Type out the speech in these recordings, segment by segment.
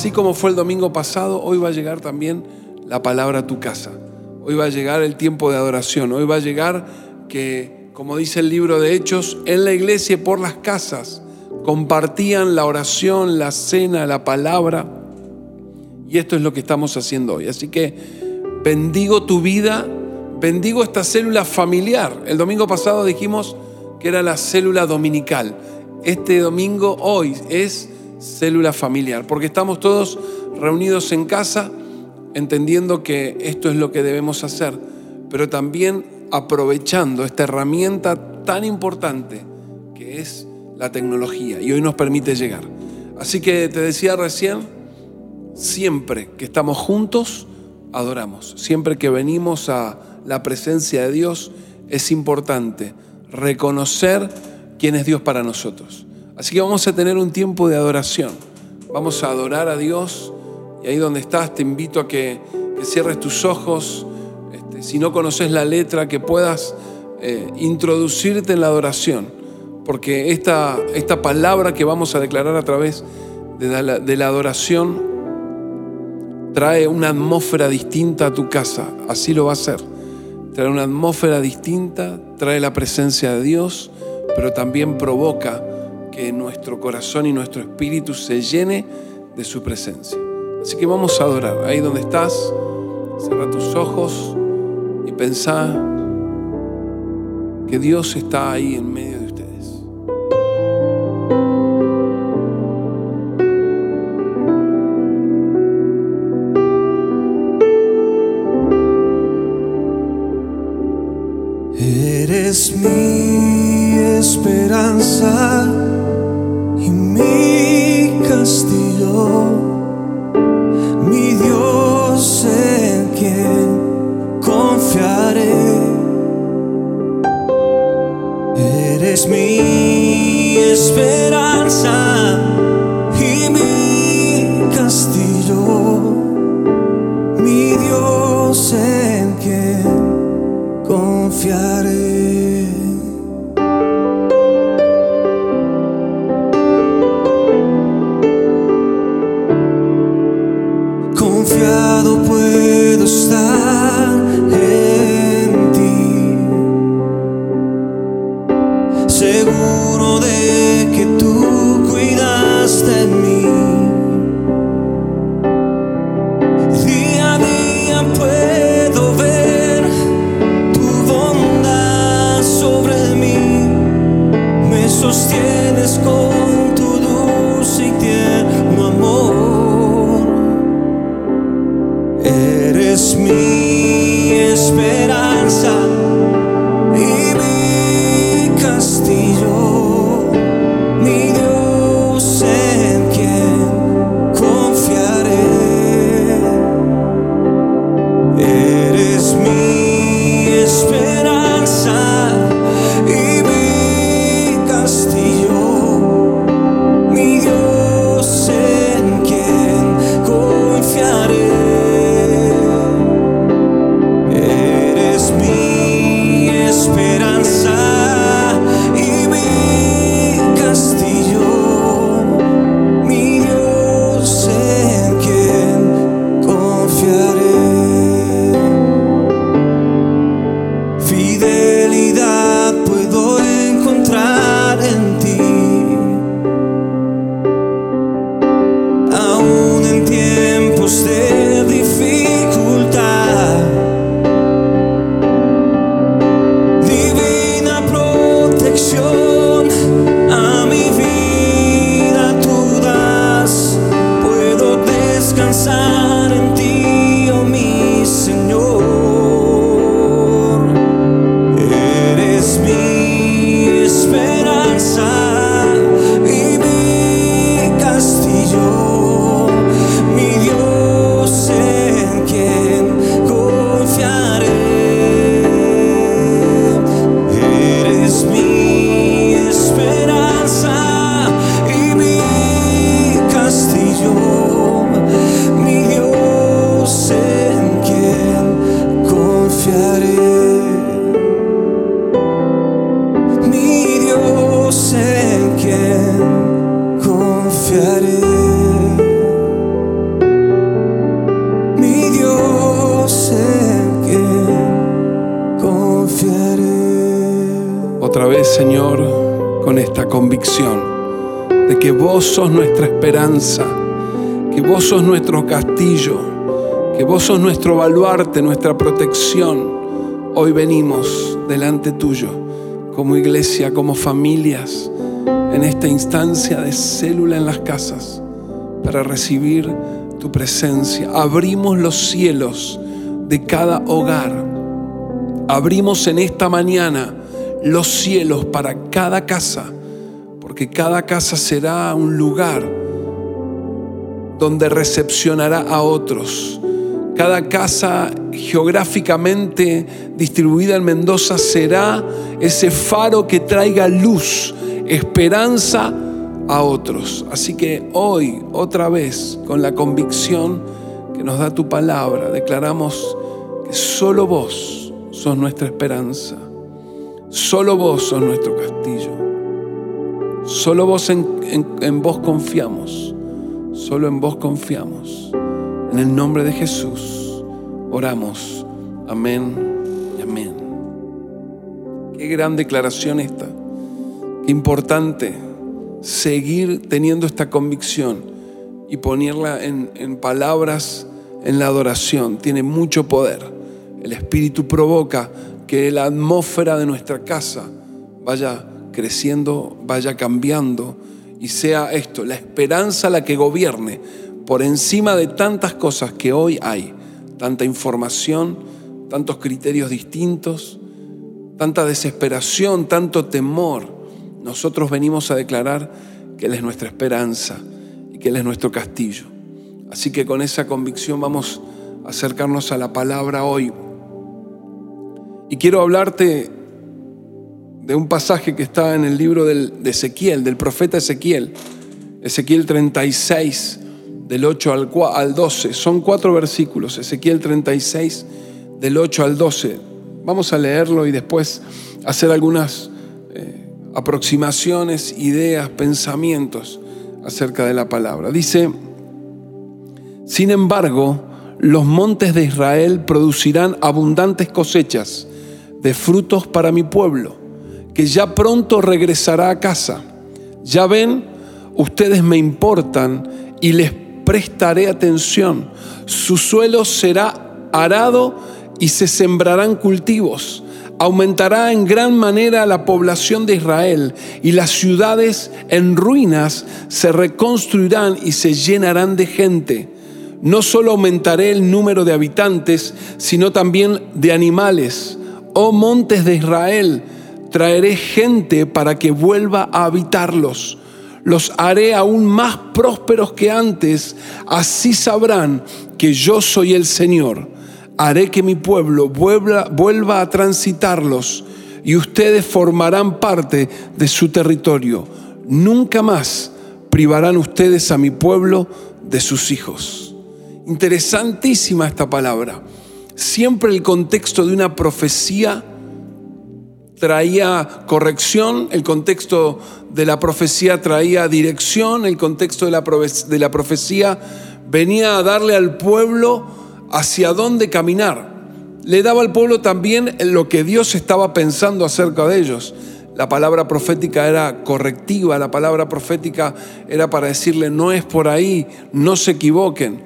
así como fue el domingo pasado, hoy va a llegar también la palabra a tu casa. Hoy va a llegar el tiempo de adoración. Hoy va a llegar que, como dice el libro de Hechos, en la iglesia y por las casas compartían la oración, la cena, la palabra. Y esto es lo que estamos haciendo hoy. Así que bendigo tu vida, bendigo esta célula familiar. El domingo pasado dijimos que era la célula dominical. Este domingo, hoy, es célula familiar, porque estamos todos reunidos en casa entendiendo que esto es lo que debemos hacer, pero también aprovechando esta herramienta tan importante que es la tecnología y hoy nos permite llegar. Así que te decía recién, siempre que estamos juntos, adoramos. Siempre que venimos a la presencia de Dios, es importante reconocer quién es Dios para nosotros. Así que vamos a tener un tiempo de adoración. Vamos a adorar a Dios y ahí donde estás te invito a que, cierres tus ojos. Este, si no conoces la letra, que puedas eh, introducirte en la adoración. Porque esta, esta palabra que vamos a declarar a través de la, de la adoración trae una atmósfera distinta a tu casa. Así lo va a hacer. Trae una atmósfera distinta, trae la presencia de Dios, pero también provoca nuestro corazón y nuestro espíritu se llene de su presencia. Así que vamos a adorar. Ahí donde estás, cierra tus ojos y pensá que Dios está ahí en medio confiar. Sos nuestra esperanza, que vos sos nuestro castillo, que vos sos nuestro baluarte, nuestra protección. Hoy venimos delante tuyo como iglesia, como familias, en esta instancia de célula en las casas, para recibir tu presencia. Abrimos los cielos de cada hogar. Abrimos en esta mañana los cielos para cada casa, porque cada casa será un lugar donde recepcionará a otros. Cada casa geográficamente distribuida en Mendoza será ese faro que traiga luz, esperanza a otros. Así que hoy, otra vez, con la convicción que nos da tu palabra, declaramos que solo vos sos nuestra esperanza, solo vos sos nuestro castillo, solo en, vos confiamos, solo en vos confiamos. En el nombre de Jesús oramos. Amén y amén. Qué gran declaración esta. Qué importante seguir teniendo esta convicción y ponerla en, palabras en la adoración. Tiene mucho poder. El Espíritu provoca que la atmósfera de nuestra casa vaya creciendo, vaya cambiando y sea esto, la esperanza la que gobierne por encima de tantas cosas que hoy hay, tanta información, tantos criterios distintos, tanta desesperación, tanto temor nosotros venimos a declarar que Él es nuestra esperanza y que Él es nuestro castillo. Así que con esa convicción vamos a acercarnos a la palabra hoy. Y quiero hablarte de un pasaje que está en el libro de Ezequiel, del profeta Ezequiel, Ezequiel 36, del 8 al, al 12. Son cuatro versículos, Ezequiel 36, del 8 al 12. Vamos a leerlo y después hacer algunas aproximaciones, ideas, pensamientos acerca de la palabra. Dice, sin embargo, los montes de Israel producirán abundantes cosechas de frutos para mi pueblo, que ya pronto regresará a casa. Ya ven, ustedes me importan y les prestaré atención. Su suelo será arado y se sembrarán cultivos aumentará en gran manera la población de Israel y las ciudades en ruinas se reconstruirán y se llenarán de gente. No solo aumentaré el número de habitantes, sino también de animales. Oh montes de Israel, traeré gente para que vuelva a habitarlos. Los haré aún más prósperos que antes, así sabrán que yo soy el Señor haré que mi pueblo vuelva, a transitarlos y ustedes formarán parte de su territorio. Nunca más privarán ustedes a mi pueblo de sus hijos. Interesantísima esta palabra. Siempre el contexto de una profecía traía corrección, el contexto de la profecía traía dirección, el contexto de la, de la profecía venía a darle al pueblo hacia dónde caminar. Le daba al pueblo también lo que Dios estaba pensando acerca de ellos. La palabra profética era correctiva, la palabra profética era para decirle, no es por ahí, no se equivoquen.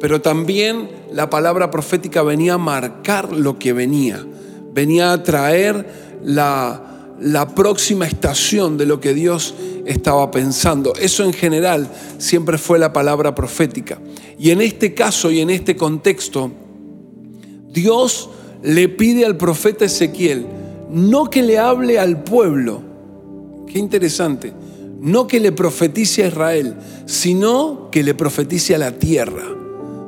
Pero también la palabra profética venía a marcar lo que venía, venía a traer la, próxima estación de lo que Dios estaba pensando. Eso en general siempre fue la palabra profética. Y en este caso y en este contexto, Dios le pide al profeta Ezequiel no que le hable al pueblo, qué interesante, no que le profetice a Israel, sino que le profetice a la tierra.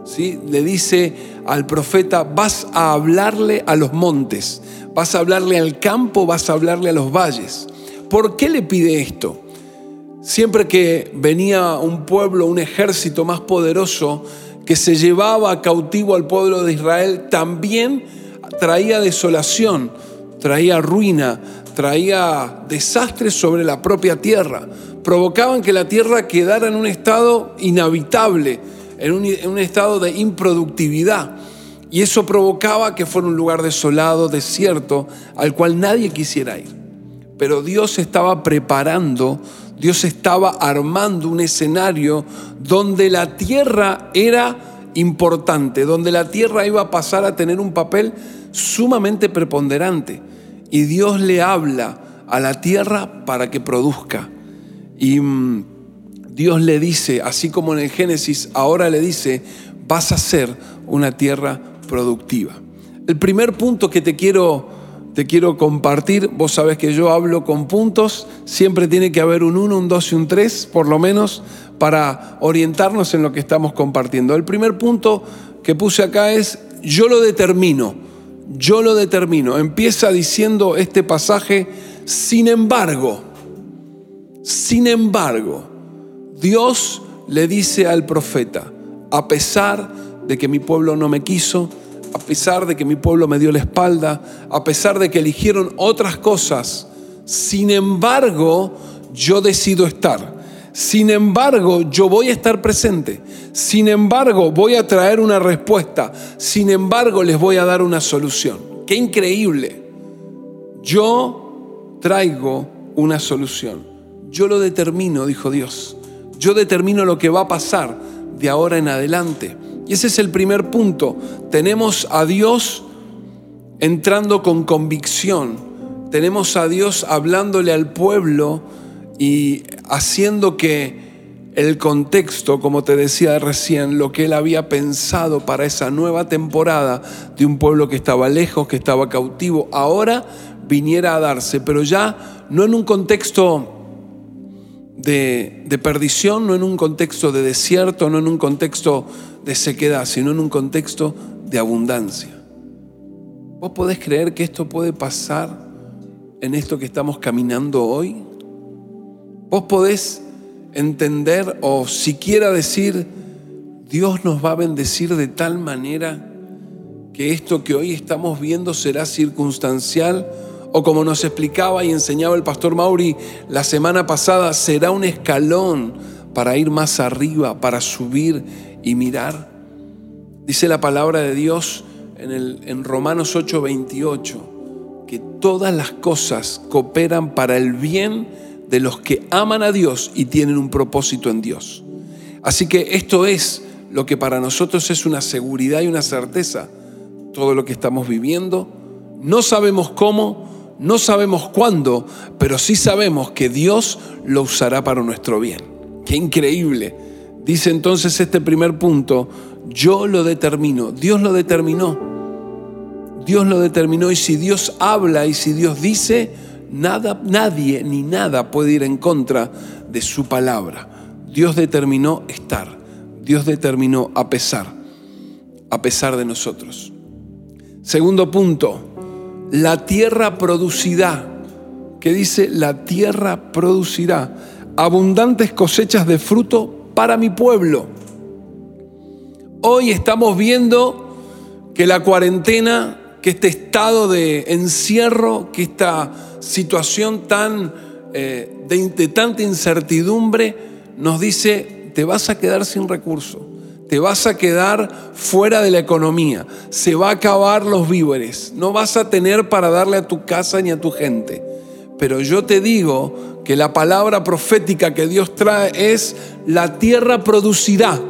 ¿Sí? Le dice al profeta, vas a hablarle a los montes, vas a hablarle al campo, vas a hablarle a los valles. ¿Por qué le pide esto? Siempre que venía un pueblo, un ejército más poderoso que se llevaba cautivo al pueblo de Israel, también traía desolación, traía ruina, traía desastres sobre la propia tierra. Provocaban que la tierra quedara en un estado inhabitable, en un, en un estado de improductividad. Y eso provocaba que fuera un lugar desolado, desierto, al cual nadie quisiera ir. pero Dios estaba preparando, Dios estaba armando un escenario donde la tierra era importante, donde la tierra iba a pasar a tener un papel sumamente preponderante. Y Dios le habla a la tierra para que produzca. Y mm, Dios le dice, así como en el Génesis, ahora le dice, vas a ser una tierra productiva. El primer punto que te quiero, te quiero compartir, vos sabés que yo hablo con puntos, siempre tiene que haber un 1, un 2 y un 3, por lo menos, para orientarnos en lo que estamos compartiendo. El primer punto que puse acá es, yo lo determino, yo lo determino. Empieza diciendo este pasaje, sin embargo, sin embargo, Dios le dice al profeta, a pesar de que mi pueblo no me quiso, a pesar de que mi pueblo me dio la espalda, a pesar de que eligieron otras cosas, sin embargo, yo decido estar. Sin embargo, yo voy a estar presente. Sin embargo, voy a traer una respuesta. Sin embargo, les voy a dar una solución. Qué increíble. Yo traigo una solución. Yo lo determino, dijo Dios. Yo determino lo que va a pasar de ahora en adelante. Y ese es el primer punto. Tenemos a Dios entrando con convicción. Tenemos a Dios hablándole al pueblo y haciendo que el contexto, como te decía recién, lo que él había pensado para esa nueva temporada de un pueblo que estaba lejos, que estaba cautivo, ahora viniera a darse, pero ya no en un contexto de, de, perdición, no en un contexto de desierto, no en un contexto de sequedad, sino en un contexto de abundancia. ¿Vos podés creer que esto puede pasar en esto que estamos caminando hoy? Vos podés entender o siquiera decir, Dios nos va a bendecir de tal manera que esto que hoy estamos viendo será circunstancial o como nos explicaba y enseñaba el pastor Mauri la semana pasada, será un escalón para ir más arriba, para subir y mirar. Dice la palabra de Dios en, el, en Romanos 8:28 que todas las cosas cooperan para el bien de los que aman a Dios y tienen un propósito en Dios. Así que esto es lo que para nosotros es una seguridad y una certeza. Todo lo que estamos viviendo, no sabemos cómo, no sabemos cuándo, pero sí sabemos que Dios lo usará para nuestro bien. Qué increíble. Dice entonces este primer punto, yo lo determino, Dios lo determinó. Dios lo determinó y si Dios habla y si Dios dice, Nada, nadie ni nada puede ir en contra de su palabra. Dios determinó estar. Dios determinó a pesar, a pesar de nosotros. Segundo punto, la tierra producirá. ¿Qué dice? La tierra producirá abundantes cosechas de fruto para mi pueblo. Hoy estamos viendo que la cuarentena, que este estado de encierro, que esta situación tan, eh, de, tanta incertidumbre, nos dice, te vas a quedar sin recursos, te vas a quedar fuera de la economía, se va a acabar los víveres, no vas a tener para darle a tu casa ni a tu gente. Pero yo te digo que la palabra profética que Dios trae es, la tierra producirá,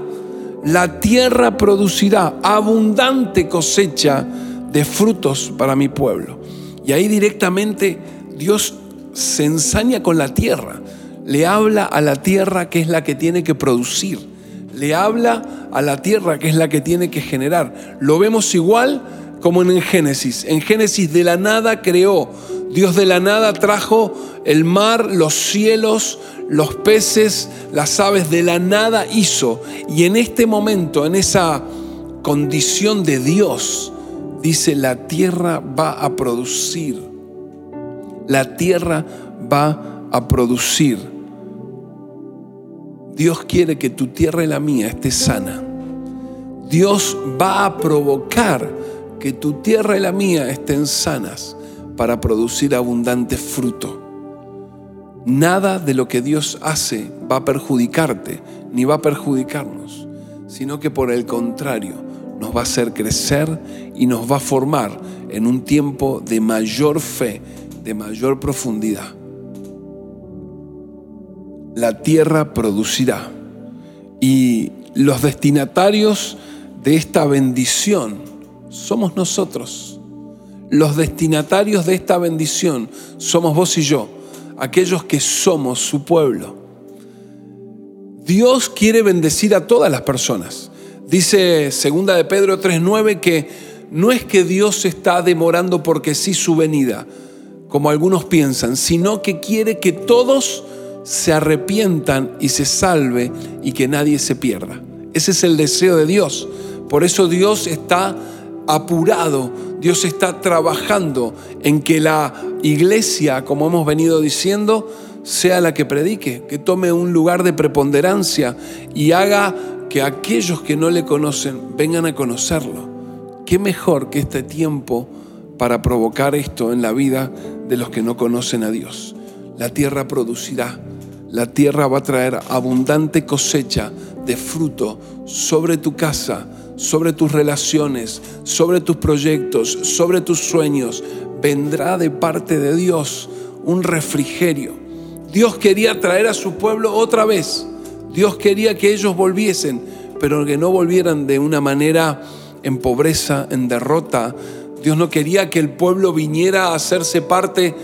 la tierra producirá abundante cosecha de frutos para mi pueblo. Y ahí directamente Dios se ensaña con la tierra, le habla a la tierra que es la que tiene que producir, le habla a la tierra que es la que tiene que generar. Lo vemos igual como en Génesis. En Génesis de la nada creó, Dios de la nada trajo el mar, los cielos, los peces, las aves, de la nada hizo. Y en este momento, en esa condición de Dios, dice, la tierra va a producir la tierra va a producir. Dios quiere que tu tierra y la mía esté sana. Dios va a provocar que tu tierra y la mía estén sanas para producir abundante fruto. Nada de lo que Dios hace va a perjudicarte ni va a perjudicarnos, sino que por el contrario nos va a hacer crecer y nos va a formar en un tiempo de mayor fe de mayor profundidad. La tierra producirá. Y los destinatarios de esta bendición somos nosotros. Los destinatarios de esta bendición somos vos y yo, aquellos que somos su pueblo. Dios quiere bendecir a todas las personas. Dice segunda de Pedro 3:9 que no es que Dios está demorando porque sí su venida, como algunos piensan, sino que quiere que todos se arrepientan y se salve y que nadie se pierda. Ese es el deseo de Dios. Por eso Dios está apurado, Dios está trabajando en que la iglesia, como hemos venido diciendo, sea la que predique, que tome un lugar de preponderancia y haga que aquellos que no le conocen vengan a conocerlo. ¿Qué mejor que este tiempo para provocar esto en la vida de los que no conocen a Dios? La tierra producirá, la tierra va a traer abundante cosecha de fruto sobre tu casa, sobre tus relaciones, sobre tus proyectos, sobre tus sueños. Vendrá de parte de Dios un refrigerio Dios quería traer a su pueblo otra vez. Dios quería que ellos volviesen, pero que no volvieran de una manera en pobreza, en derrota. Dios no quería que el pueblo viniera a hacerse parte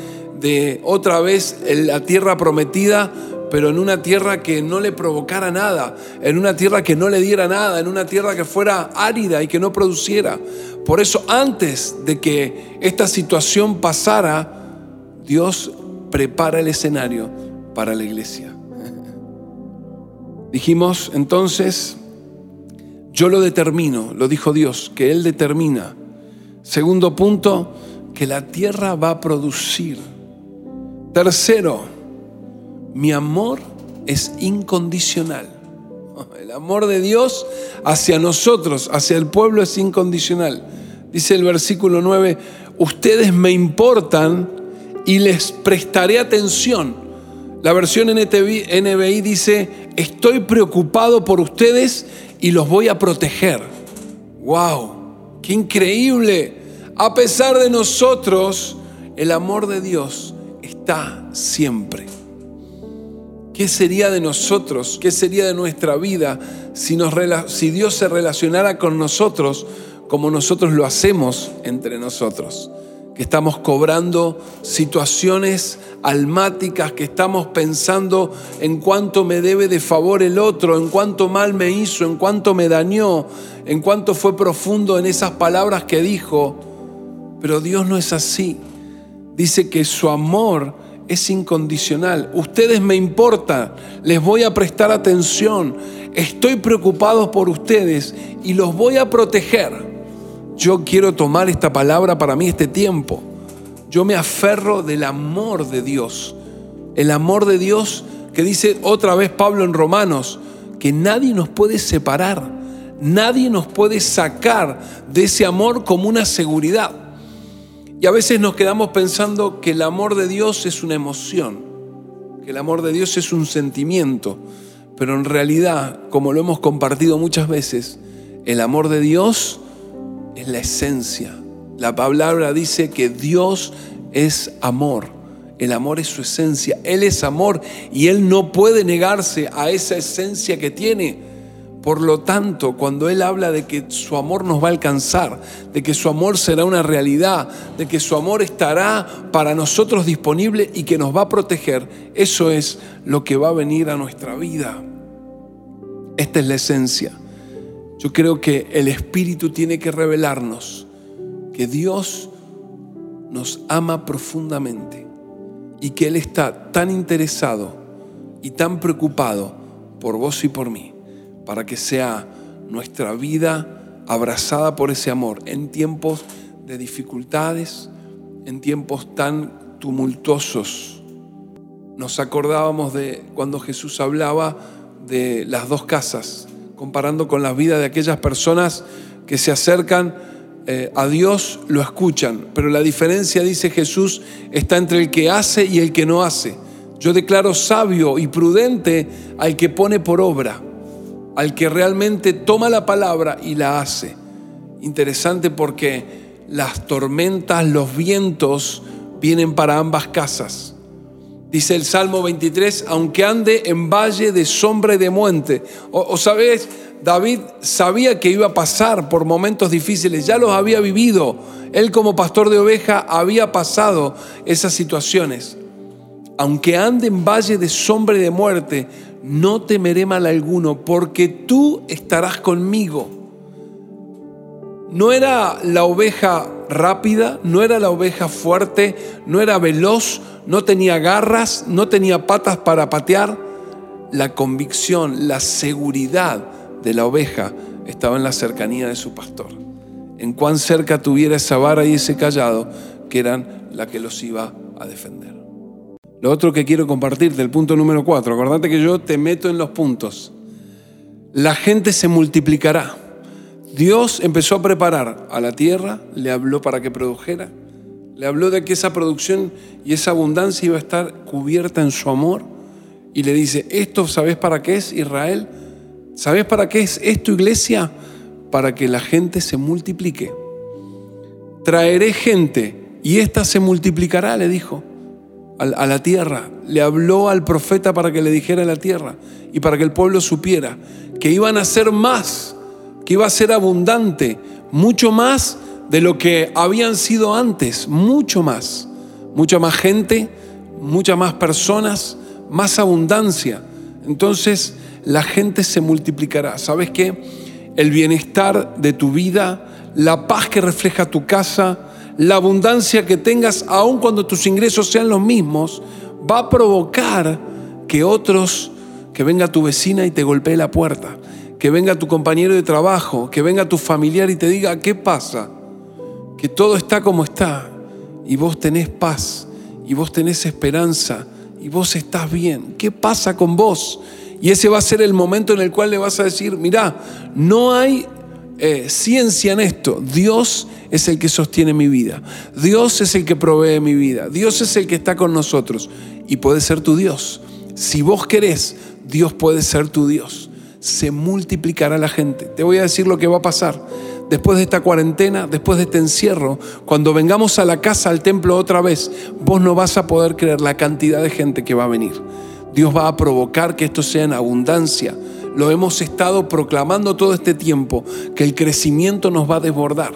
de otra vez la tierra prometida, pero en una tierra que no le provocara nada, en una tierra que no le diera nada, en una tierra que fuera árida y que no produciera. Por eso antes de que esta situación pasara, Dios prepara el escenario para la iglesia. Dijimos entonces, yo lo determino, lo dijo Dios, que Él determina. Segundo punto, que la tierra va a producir. Tercero, mi amor es incondicional. El amor de Dios hacia nosotros, hacia el pueblo es incondicional. Dice el versículo 9, ustedes me importan y les prestaré atención. La versión NBI dice, estoy preocupado por ustedes y los voy a proteger. ¡Wow! ¡Qué increíble! A pesar de nosotros, el amor de Dios está siempre. ¿Qué sería de nosotros? ¿Qué sería de nuestra vida si, Dios se relacionara con nosotros como nosotros lo hacemos entre nosotros? que estamos cobrando situaciones almáticas, que estamos pensando en cuánto me debe de favor el otro, en cuánto mal me hizo, en cuánto me dañó, en cuánto fue profundo en esas palabras que dijo. Pero Dios no es así. Dice que su amor es incondicional. Ustedes me importan, les voy a prestar atención, estoy preocupado por ustedes y los voy a proteger. Yo quiero tomar esta palabra para mí este tiempo. Yo me aferro del amor de Dios. El amor de Dios que dice otra vez Pablo en Romanos, que nadie nos puede separar, nadie nos puede sacar de ese amor como una seguridad. Y a veces nos quedamos pensando que el amor de Dios es una emoción, que el amor de Dios es un sentimiento, pero en realidad, como lo hemos compartido muchas veces, el amor de Dios es la esencia. La palabra dice que Dios es amor. El amor es su esencia. Él es amor y Él no puede negarse a esa esencia que tiene. Por lo tanto, cuando Él habla de que su amor nos va a alcanzar, de que su amor será una realidad, de que su amor estará para nosotros disponible y que nos va a proteger, eso es lo que va a venir a nuestra vida. Esta es la esencia. Yo creo que el Espíritu tiene que revelarnos que Dios nos ama profundamente y que Él está tan interesado y tan preocupado por vos y por mí, para que sea nuestra vida abrazada por ese amor en tiempos de dificultades, en tiempos tan tumultuosos. Nos acordábamos de cuando Jesús hablaba de las dos casas, comparando con la vida de aquellas personas que se acercan eh, a Dios, lo escuchan. Pero la diferencia, dice Jesús, está entre el que hace y el que no hace. Yo declaro sabio y prudente al que pone por obra, al que realmente toma la palabra y la hace. Interesante porque las tormentas, los vientos vienen para ambas casas. Dice el Salmo 23, aunque ande en valle de sombra y de muerte. O, o sabes, David sabía que iba a pasar por momentos difíciles, ya los había vivido. Él como pastor de oveja había pasado esas situaciones. Aunque ande en valle de sombra y de muerte, no temeré mal alguno, porque tú estarás conmigo. No era la oveja rápida, no era la oveja fuerte, no era veloz, no tenía garras, no tenía patas para patear. La convicción, la seguridad de la oveja estaba en la cercanía de su pastor. En cuán cerca tuviera esa vara y ese callado, que eran la que los iba a defender. Lo otro que quiero compartirte, el punto número cuatro, acordate que yo te meto en los puntos. La gente se multiplicará. Dios empezó a preparar a la tierra, le habló para que produjera, le habló de que esa producción y esa abundancia iba a estar cubierta en su amor y le dice, esto sabes para qué es Israel, sabes para qué es esto iglesia, para que la gente se multiplique. Traeré gente y ésta se multiplicará, le dijo a la tierra. Le habló al profeta para que le dijera a la tierra y para que el pueblo supiera que iban a ser más que iba a ser abundante, mucho más de lo que habían sido antes, mucho más. Mucha más gente, muchas más personas, más abundancia. Entonces la gente se multiplicará. ¿Sabes qué? El bienestar de tu vida, la paz que refleja tu casa, la abundancia que tengas, aun cuando tus ingresos sean los mismos, va a provocar que otros, que venga tu vecina y te golpee la puerta, que venga tu compañero de trabajo, que venga tu familiar y te diga, ¿qué pasa? Que todo está como está y vos tenés paz y vos tenés esperanza y vos estás bien. ¿Qué pasa con vos? Y ese va a ser el momento en el cual le vas a decir, mira, no hay eh, ciencia en esto. Dios es el que sostiene mi vida. Dios es el que provee mi vida. Dios es el que está con nosotros. Y puede ser tu Dios. Si vos querés, Dios puede ser tu Dios se multiplicará la gente. Te voy a decir lo que va a pasar. Después de esta cuarentena, después de este encierro, cuando vengamos a la casa, al templo otra vez, vos no vas a poder creer la cantidad de gente que va a venir. Dios va a provocar que esto sea en abundancia. Lo hemos estado proclamando todo este tiempo, que el crecimiento nos va a desbordar,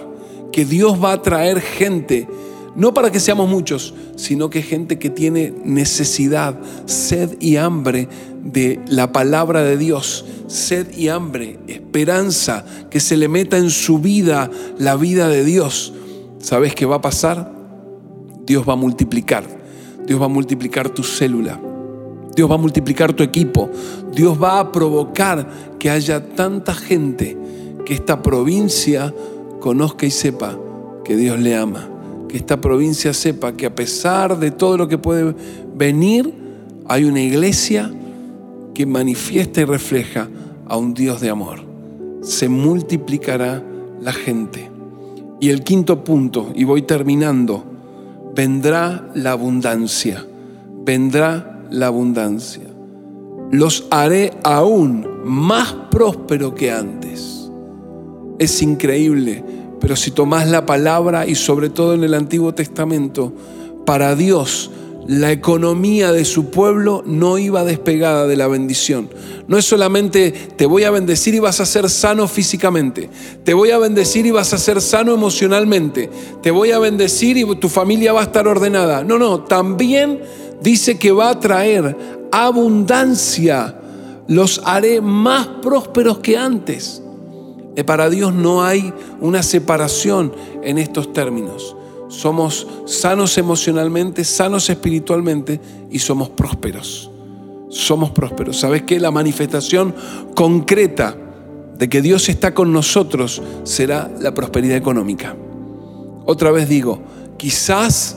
que Dios va a traer gente no para que seamos muchos, sino que gente que tiene necesidad, sed y hambre de la palabra de Dios, sed y hambre, esperanza, que se le meta en su vida la vida de Dios. ¿Sabes qué va a pasar? Dios va a multiplicar, Dios va a multiplicar tu célula, Dios va a multiplicar tu equipo, Dios va a provocar que haya tanta gente que esta provincia conozca y sepa que Dios le ama que esta provincia sepa que a pesar de todo lo que puede venir, hay una iglesia que manifiesta y refleja a un Dios de amor. Se multiplicará la gente. Y el quinto punto, y voy terminando, vendrá la abundancia, vendrá la abundancia. Los haré aún más próspero que antes. Es increíble pero si tomás la palabra y sobre todo en el Antiguo Testamento, para Dios la economía de su pueblo no iba despegada de la bendición. No es solamente te voy a bendecir y vas a ser sano físicamente, te voy a bendecir y vas a ser sano emocionalmente, te voy a bendecir y tu familia va a estar ordenada. No, no, también dice que va a traer abundancia. Los haré más prósperos que antes. Eh, para Dios no hay una separación en estos términos. Somos sanos emocionalmente, sanos espiritualmente y somos prósperos. Somos prósperos. ¿Sabes qué? La manifestación concreta de que Dios está con nosotros será la prosperidad económica. Otra vez digo, quizás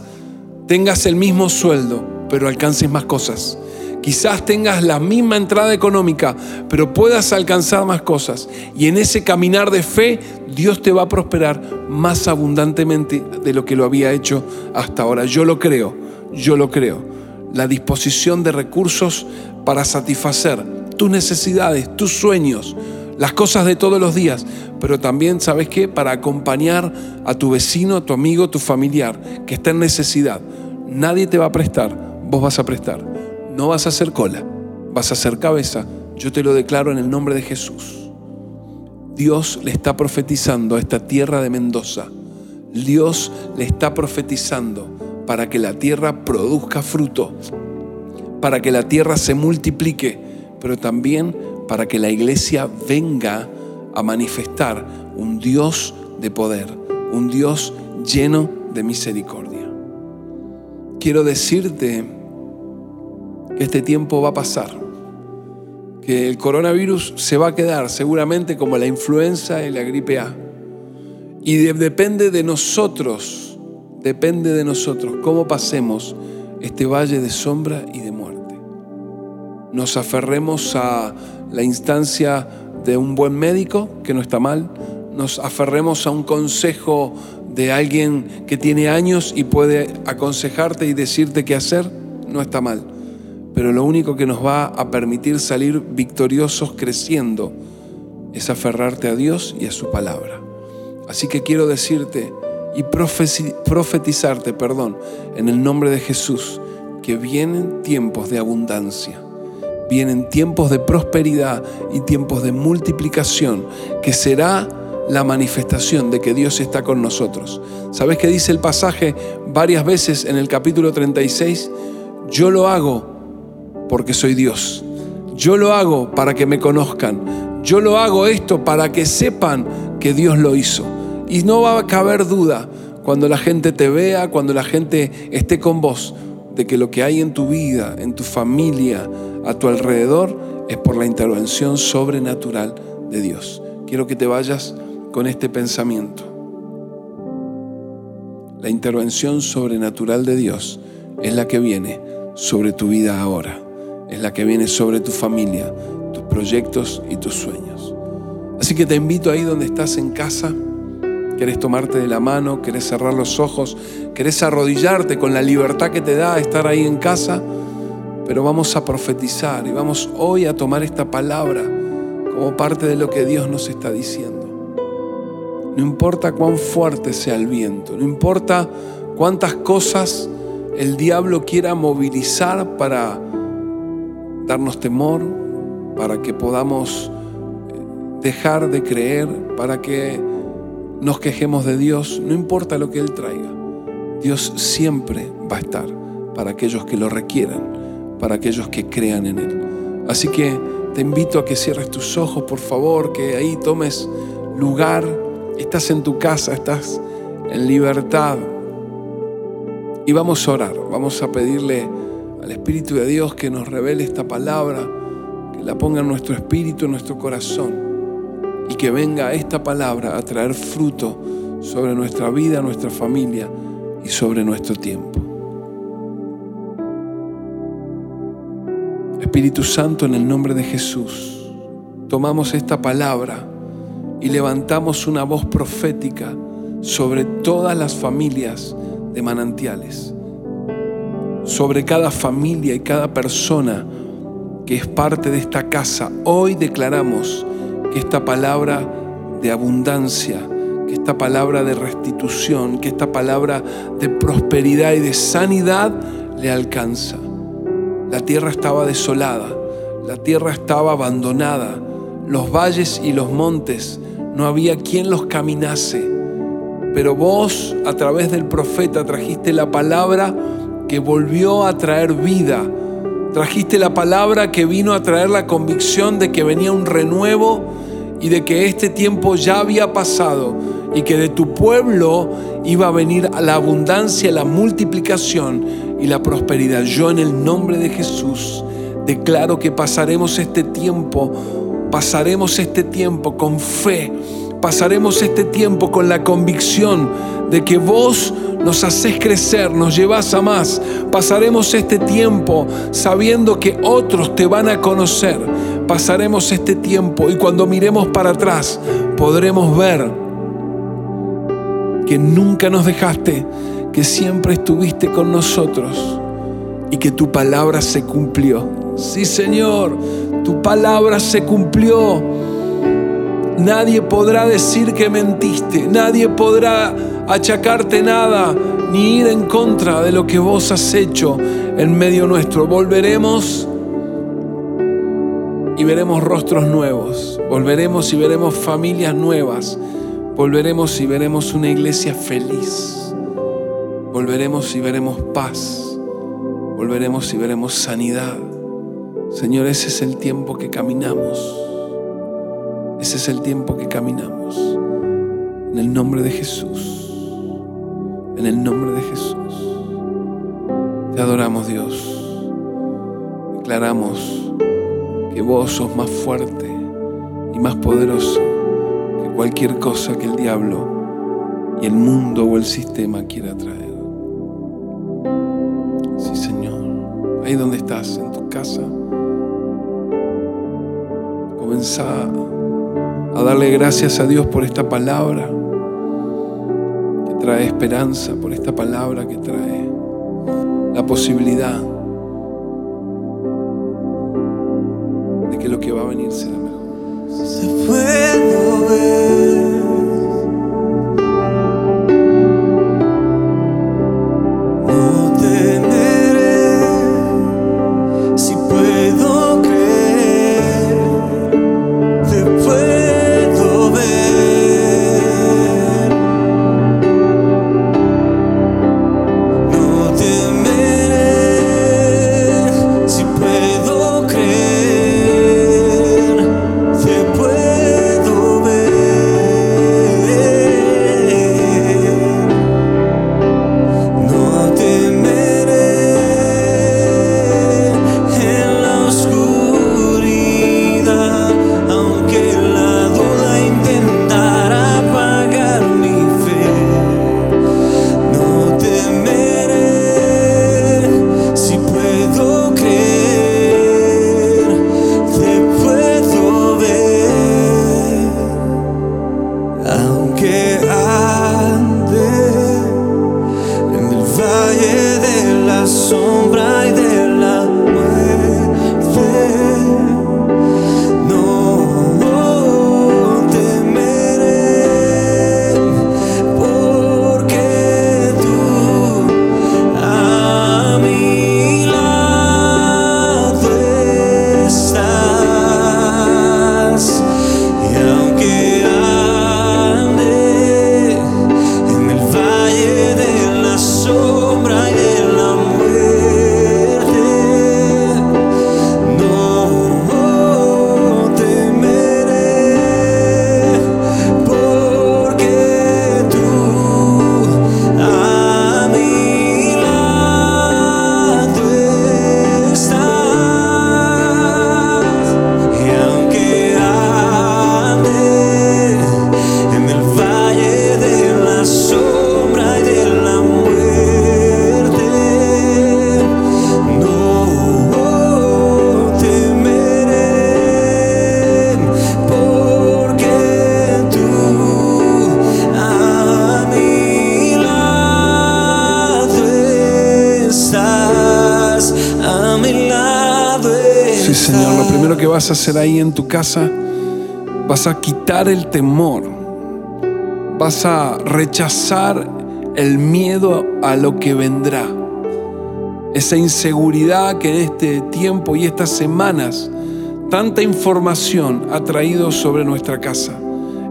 tengas el mismo sueldo, pero alcances más cosas. Quizás tengas la misma entrada económica, pero puedas alcanzar más cosas. Y en ese caminar de fe, Dios te va a prosperar más abundantemente de lo que lo había hecho hasta ahora. Yo lo creo, yo lo creo. La disposición de recursos para satisfacer tus necesidades, tus sueños, las cosas de todos los días, pero también, ¿sabes qué? Para acompañar a tu vecino, a tu amigo, a tu familiar que está en necesidad. Nadie te va a prestar vos vas a prestar. No vas a hacer cola, vas a hacer cabeza. Yo te lo declaro en el nombre de Jesús. Dios le está profetizando a esta tierra de Mendoza. Dios le está profetizando para que la tierra produzca fruto, para que la tierra se multiplique, pero también para que la iglesia venga a manifestar un Dios de poder, un Dios lleno de misericordia. Quiero decirte que este tiempo va a pasar, que el coronavirus se va a quedar seguramente como la influenza y la gripe A. Y depende de nosotros, depende de nosotros cómo pasemos este valle de sombra y de muerte. Nos aferremos a la instancia de un buen médico, que no está mal, nos aferremos a un consejo de alguien que tiene años y puede aconsejarte y decirte qué hacer, no está mal. Pero lo único que nos va a permitir salir victoriosos creciendo es aferrarte a Dios y a su palabra. Así que quiero decirte y profetizarte, perdón, en el nombre de Jesús, que vienen tiempos de abundancia vienen tiempos de prosperidad y tiempos de multiplicación, que será la manifestación de que Dios está con nosotros. ¿Sabes qué dice el pasaje varias veces en el capítulo 36? Yo lo hago porque soy Dios. Yo lo hago para que me conozcan. Yo lo hago esto para que sepan que Dios lo hizo. Y no va a caber duda cuando la gente te vea, cuando la gente esté con vos, de que lo que hay en tu vida, en tu familia, a tu alrededor, es por la intervención sobrenatural de Dios. Quiero que te vayas con este pensamiento. La intervención sobrenatural de Dios es la que viene sobre tu vida ahora, es la que viene sobre tu familia, tus proyectos y tus sueños. Así que te invito ahí donde estás en casa querés tomarte de la mano, querés cerrar los ojos, querés arrodillarte con la libertad que te da estar ahí en casa, pero vamos a profetizar y vamos hoy a tomar esta palabra como parte de lo que Dios nos está diciendo. No importa cuán fuerte sea el viento, no importa cuántas cosas el diablo quiera movilizar para darnos temor, para que podamos dejar de creer, para que nos quejemos de Dios, no importa lo que Él traiga. Dios siempre va a estar para aquellos que lo requieran, para aquellos que crean en Él. Así que te invito a que cierres tus ojos, por favor, que ahí tomes lugar. Estás en tu casa, estás en libertad. Y vamos a orar, vamos a pedirle al Espíritu de Dios que nos revele esta palabra, que la ponga en nuestro espíritu, en nuestro corazón y que venga esta palabra a traer fruto sobre nuestra vida, nuestra familia y sobre nuestro tiempo. Espíritu Santo, en el nombre de Jesús, tomamos esta palabra y levantamos una voz profética sobre todas las familias de manantiales, sobre cada familia y cada persona que es parte de esta casa. Hoy declaramos que esta palabra de abundancia, que esta palabra de restitución, que esta palabra de prosperidad y de sanidad le alcanza. La tierra estaba desolada, la tierra estaba abandonada, los valles y los montes, no había quien los caminase. Pero vos, a través del profeta, trajiste la palabra que volvió a traer vida. Trajiste la palabra que vino a traer la convicción de que venía un renuevo y de que este tiempo ya había pasado y que de tu pueblo iba a venir la abundancia, la multiplicación y la prosperidad. Yo en el nombre de Jesús declaro que pasaremos este tiempo, pasaremos este tiempo con fe, pasaremos este tiempo con la convicción de que vos nos haces crecer, nos llevas a más. Pasaremos este tiempo sabiendo que otros te van a conocer. Pasaremos este tiempo y cuando miremos para atrás podremos ver que nunca nos dejaste, que siempre estuviste con nosotros y que tu palabra se cumplió. Sí, Señor, tu palabra se cumplió. Nadie podrá decir que mentiste, nadie podrá achacarte nada, ni ir en contra de lo que vos has hecho en medio nuestro. Volveremos y veremos rostros nuevos. Volveremos y veremos familias nuevas. Volveremos y veremos una iglesia feliz. Volveremos y veremos paz. Volveremos y veremos sanidad. Señor, ese es el tiempo que caminamos. Ese es el tiempo que caminamos. En el nombre de Jesús. En el nombre de Jesús. Te adoramos Dios. Declaramos que vos sos más fuerte y más poderoso que cualquier cosa que el diablo y el mundo o el sistema quiera traer. Sí, Señor. Ahí donde estás, en tu casa. Comenzá a darle gracias a Dios por esta palabra que trae esperanza, por esta palabra que trae la posibilidad de que lo que va a venir será mejor. Se puedo ver vas a hacer ahí en tu casa, vas a quitar el temor, vas a rechazar el miedo a lo que vendrá, esa inseguridad que en este tiempo y estas semanas tanta información ha traído sobre nuestra casa.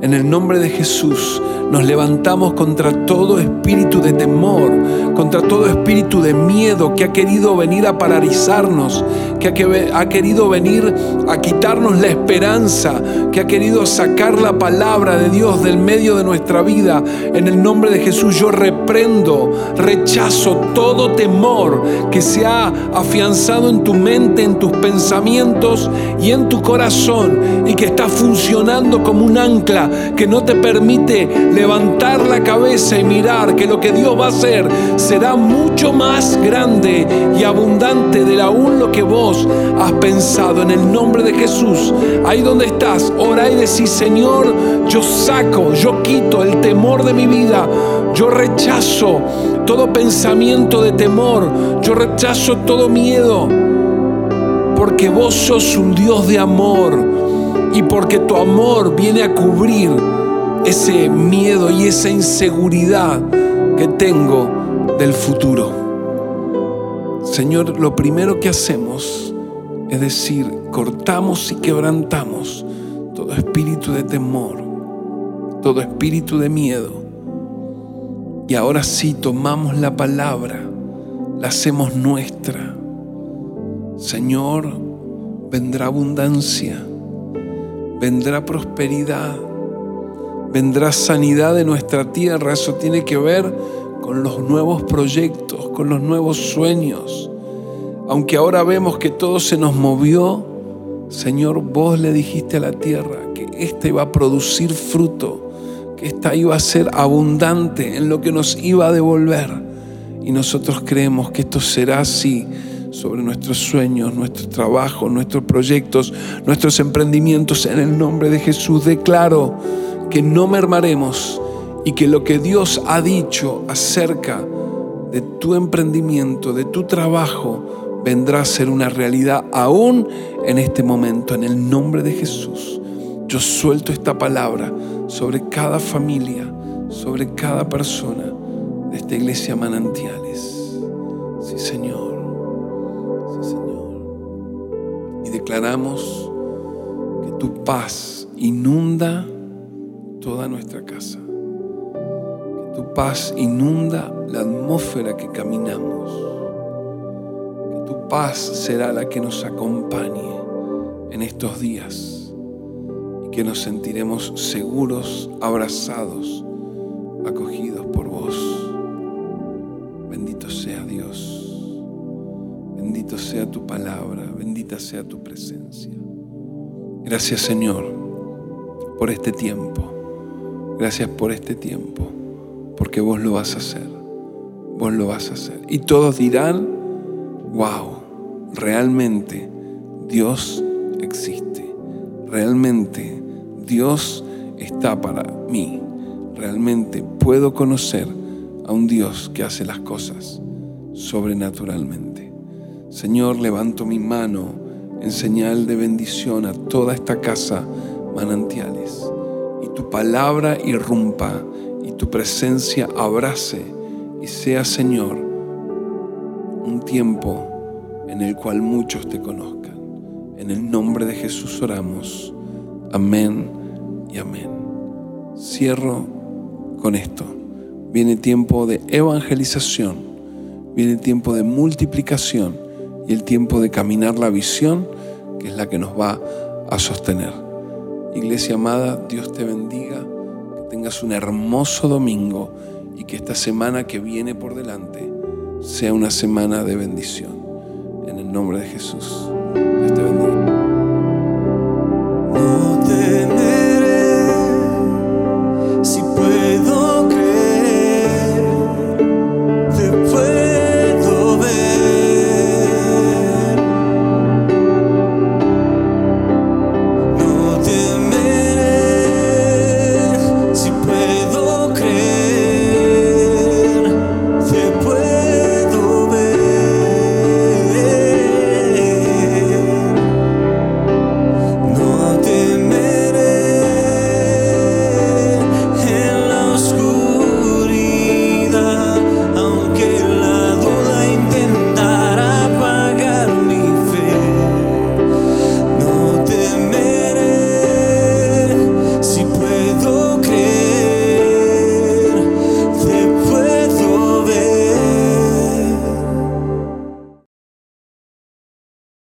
En el nombre de Jesús nos levantamos contra todo espíritu de temor, contra todo espíritu de miedo que ha querido venir a paralizarnos, que ha, que- ha querido venir a quitarnos la esperanza, que ha querido sacar la palabra de Dios del medio de nuestra vida. En el nombre de Jesús yo reprendo, rechazo todo temor que se ha afianzado en tu mente, en tus pensamientos y en tu corazón y que está funcionando como un ancla que no te permite levantar la cabeza y mirar que lo que Dios va a hacer será mucho más grande y abundante de aún lo que vos has pensado. En el nombre de Jesús, ahí donde estás, ora y decís, Señor, yo saco, yo quito el temor de mi vida, yo rechazo todo pensamiento de temor, yo rechazo todo miedo porque vos sos un Dios de amor y porque tu amor viene a cubrir ese miedo y esa inseguridad que tengo del futuro. Señor, lo primero que hacemos es decir, cortamos y quebrantamos todo espíritu de temor, todo espíritu de miedo. Y ahora sí tomamos la palabra, la hacemos nuestra. Señor, vendrá abundancia, vendrá prosperidad, vendrá sanidad de nuestra tierra. Eso tiene que ver con los nuevos proyectos, con los nuevos sueños. Aunque ahora vemos que todo se nos movió, Señor, vos le dijiste a la tierra que ésta iba a producir fruto, que ésta iba a ser abundante en lo que nos iba a devolver. Y nosotros creemos que esto será así sobre nuestros sueños, nuestros trabajos, nuestros proyectos, nuestros emprendimientos. En el nombre de Jesús declaro que no mermaremos y que lo que Dios ha dicho acerca de tu emprendimiento, de tu trabajo, vendrá a ser una realidad aún en este momento. En el nombre de Jesús, yo suelto esta palabra sobre cada familia, sobre cada persona de esta iglesia manantiales. Sí, Señor. Sí, Señor. Y declaramos que tu paz inunda toda nuestra casa. Tu paz inunda la atmósfera que caminamos. Que tu paz será la que nos acompañe en estos días y que nos sentiremos seguros, abrazados, acogidos por vos. Bendito sea Dios. Bendito sea tu palabra. Bendita sea tu presencia. Gracias Señor por este tiempo. Gracias por este tiempo, porque vos lo vas a hacer. Vos lo vas a hacer. Y todos dirán, wow, realmente Dios existe. Realmente Dios está para mí. Realmente puedo conocer a un Dios que hace las cosas sobrenaturalmente. Señor, levanto mi mano en señal de bendición a toda esta casa manantiales y tu palabra irrumpa tu presencia abrace y sea, Señor, un tiempo en el cual muchos te conozcan. En el nombre de Jesús oramos. Amén y amén. Cierro con esto. Viene tiempo de evangelización, viene tiempo de multiplicación y el tiempo de caminar la visión, que es la que nos va a sostener. Iglesia amada, Dios te bendiga, tengas un hermoso domingo y que esta semana que viene por delante sea una semana de bendición. En el nombre de Jesús. Dios te bendiga.